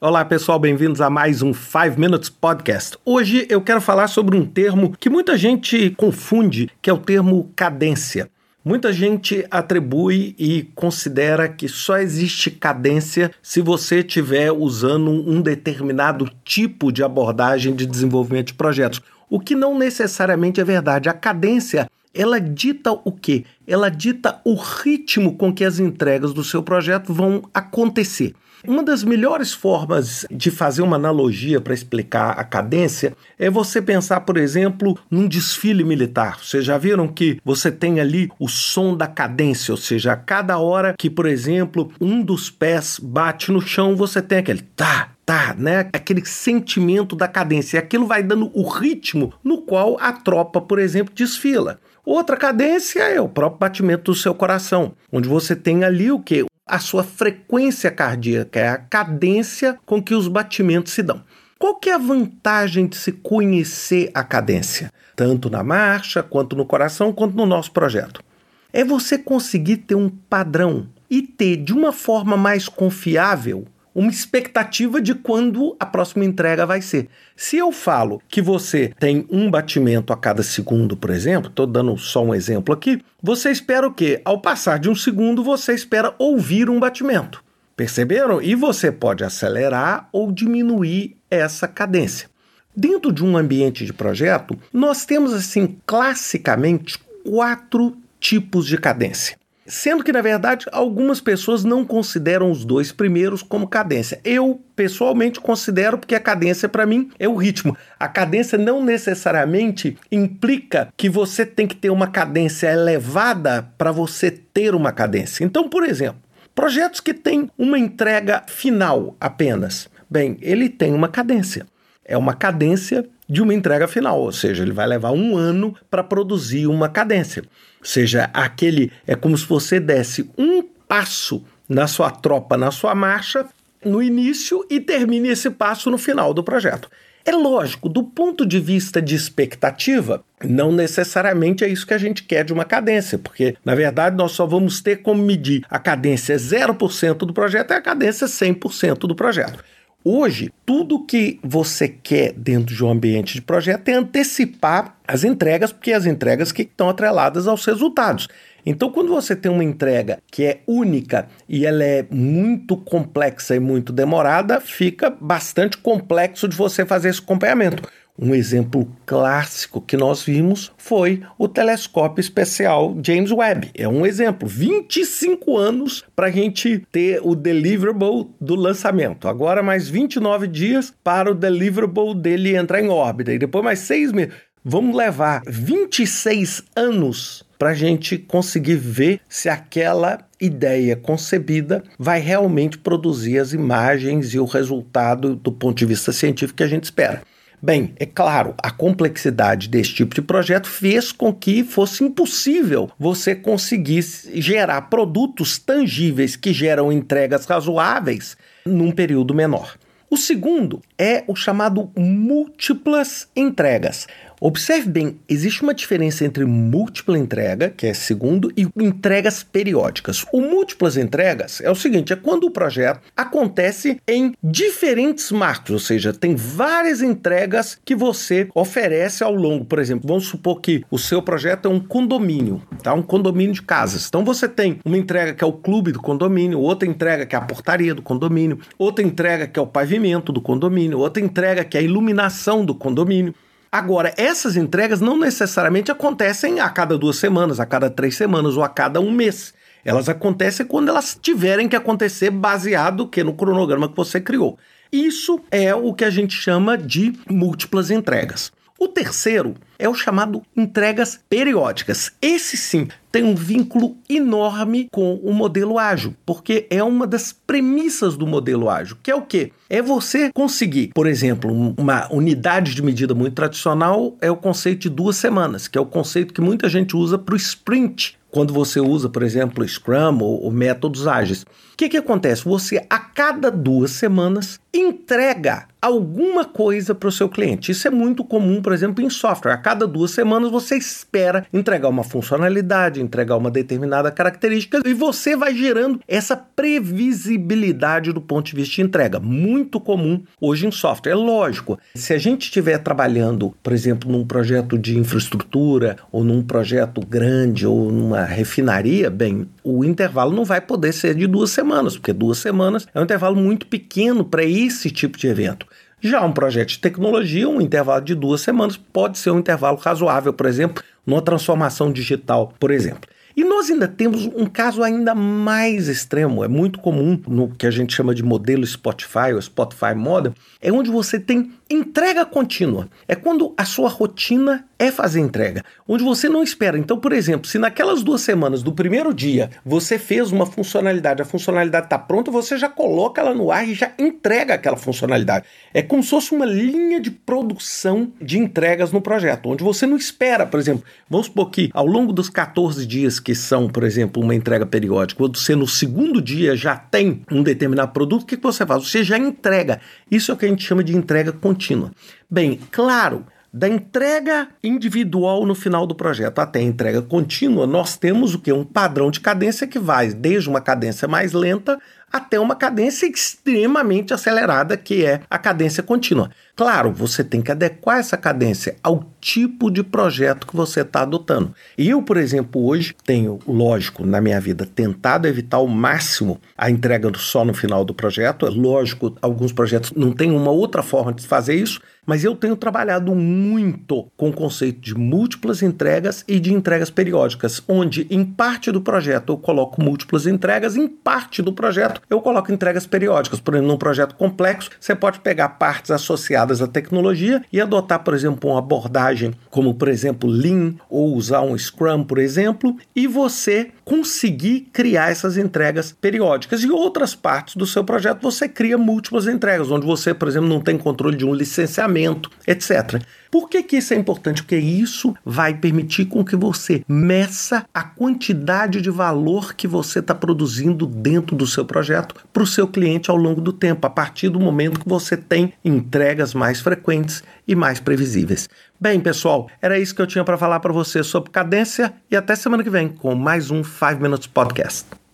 Olá pessoal, bem-vindos a mais um 5 Minutes Podcast. Hoje eu quero falar sobre um termo que muita gente confunde, que é o termo cadência. Muita gente atribui e considera que só existe cadência se você estiver usando um determinado tipo de abordagem de desenvolvimento de projetos, o que não necessariamente é verdade. A cadência ela dita o quê? Ela dita o ritmo com que as entregas do seu projeto vão acontecer. Uma das melhores formas de fazer uma analogia para explicar a cadência é você pensar, por exemplo, num desfile militar. Vocês já viram que você tem ali o som da cadência, ou seja, a cada hora que, por exemplo, um dos pés bate no chão, você tem aquele tá, tá, né? Aquele sentimento da cadência. E aquilo vai dando o ritmo no qual a tropa, por exemplo, desfila. Outra cadência é o próprio batimento do seu coração, onde você tem ali o que? a sua frequência cardíaca, é a cadência com que os batimentos se dão. Qual que é a vantagem de se conhecer a cadência, tanto na marcha, quanto no coração, quanto no nosso projeto? É você conseguir ter um padrão e ter de uma forma mais confiável uma expectativa de quando a próxima entrega vai ser. Se eu falo que você tem um batimento a cada segundo, por exemplo, estou dando só um exemplo aqui, você espera o quê? Ao passar de um segundo, você espera ouvir um batimento. Perceberam? E você pode acelerar ou diminuir essa cadência. Dentro de um ambiente de projeto, nós temos assim classicamente quatro tipos de cadência. Sendo que, na verdade, algumas pessoas não consideram os dois primeiros como cadência. Eu, pessoalmente, considero porque a cadência, para mim, é o ritmo. A cadência não necessariamente implica que você tem que ter uma cadência elevada para você ter uma cadência. Então, por exemplo, projetos que têm uma entrega final apenas. Bem, ele tem uma cadência. É uma cadência de uma entrega final, ou seja, ele vai levar um ano para produzir uma cadência. Ou seja, aquele é como se você desse um passo na sua tropa, na sua marcha, no início e termine esse passo no final do projeto. É lógico, do ponto de vista de expectativa, não necessariamente é isso que a gente quer de uma cadência, porque na verdade nós só vamos ter como medir a cadência 0% do projeto e a cadência 100% do projeto. Hoje, tudo que você quer dentro de um ambiente de projeto é antecipar as entregas, porque as entregas que estão atreladas aos resultados. Então, quando você tem uma entrega que é única e ela é muito complexa e muito demorada, fica bastante complexo de você fazer esse acompanhamento. Um exemplo clássico que nós vimos foi o telescópio especial James Webb. É um exemplo. 25 anos para a gente ter o deliverable do lançamento. Agora mais 29 dias para o deliverable dele entrar em órbita. E depois mais seis meses. Vamos levar 26 anos para a gente conseguir ver se aquela ideia concebida vai realmente produzir as imagens e o resultado do ponto de vista científico que a gente espera. Bem, é claro, a complexidade desse tipo de projeto fez com que fosse impossível você conseguir gerar produtos tangíveis que geram entregas razoáveis num período menor. O segundo é o chamado múltiplas entregas. Observe bem, existe uma diferença entre múltipla entrega, que é segundo, e entregas periódicas. O múltiplas entregas é o seguinte: é quando o projeto acontece em diferentes marcos, ou seja, tem várias entregas que você oferece ao longo. Por exemplo, vamos supor que o seu projeto é um condomínio, tá? Um condomínio de casas. Então você tem uma entrega que é o clube do condomínio, outra entrega que é a portaria do condomínio, outra entrega que é o pavimento do condomínio, outra entrega que é a iluminação do condomínio. Agora, essas entregas não necessariamente acontecem a cada duas semanas, a cada três semanas ou a cada um mês. Elas acontecem quando elas tiverem que acontecer baseado que no cronograma que você criou. Isso é o que a gente chama de múltiplas entregas. O terceiro é o chamado entregas periódicas. Esse sim tem um vínculo enorme com o modelo ágil, porque é uma das premissas do modelo ágil, que é o quê? É você conseguir, por exemplo, uma unidade de medida muito tradicional é o conceito de duas semanas, que é o conceito que muita gente usa para o sprint, quando você usa, por exemplo, Scrum ou, ou métodos ágeis. O que, que acontece? Você, a cada duas semanas, entrega alguma coisa para o seu cliente. Isso é muito comum, por exemplo, em software. A cada duas semanas você espera entregar uma funcionalidade, entregar uma determinada característica e você vai gerando essa previsibilidade do ponto de vista de entrega. Muito comum hoje em software. É lógico, se a gente estiver trabalhando, por exemplo, num projeto de infraestrutura ou num projeto grande ou numa refinaria, bem, o intervalo não vai poder ser de duas semanas, porque duas semanas é um intervalo muito pequeno para esse tipo de evento. Já um projeto de tecnologia, um intervalo de duas semanas pode ser um intervalo razoável, por exemplo, numa transformação digital, por exemplo. E nós ainda temos um caso ainda mais extremo, é muito comum no que a gente chama de modelo Spotify ou Spotify Model, é onde você tem entrega contínua. É quando a sua rotina é fazer entrega, onde você não espera. Então, por exemplo, se naquelas duas semanas do primeiro dia você fez uma funcionalidade, a funcionalidade está pronta, você já coloca ela no ar e já entrega aquela funcionalidade. É como se fosse uma linha de produção de entregas no projeto, onde você não espera, por exemplo, vamos supor que ao longo dos 14 dias que são, por exemplo, uma entrega periódica, quando você no segundo dia já tem um determinado produto, o que você faz? Você já entrega. Isso é o que a gente chama de entrega contínua. Bem, claro, da entrega individual no final do projeto até a entrega contínua, nós temos o que? Um padrão de cadência que vai desde uma cadência mais lenta até uma cadência extremamente acelerada, que é a cadência contínua. Claro, você tem que adequar essa cadência ao tipo de projeto que você está adotando. E eu, por exemplo, hoje tenho, lógico, na minha vida, tentado evitar ao máximo a entrega só no final do projeto. É lógico, alguns projetos não têm uma outra forma de fazer isso, mas eu tenho trabalhado muito com o conceito de múltiplas entregas e de entregas periódicas, onde em parte do projeto eu coloco múltiplas entregas, em parte do projeto eu coloco entregas periódicas. Por exemplo, num projeto complexo, você pode pegar partes associadas à tecnologia e adotar, por exemplo, uma abordagem como, por exemplo, Lean ou usar um Scrum, por exemplo, e você conseguir criar essas entregas periódicas. E outras partes do seu projeto você cria múltiplas entregas, onde você, por exemplo, não tem controle de um licenciamento, etc. Por que, que isso é importante? Porque isso vai permitir com que você meça a quantidade de valor que você está produzindo dentro do seu projeto para o seu cliente ao longo do tempo, a partir do momento que você tem entregas mais frequentes e mais previsíveis. Bem, pessoal, era isso que eu tinha para falar para você sobre cadência e até semana que vem com mais um 5 Minutes Podcast.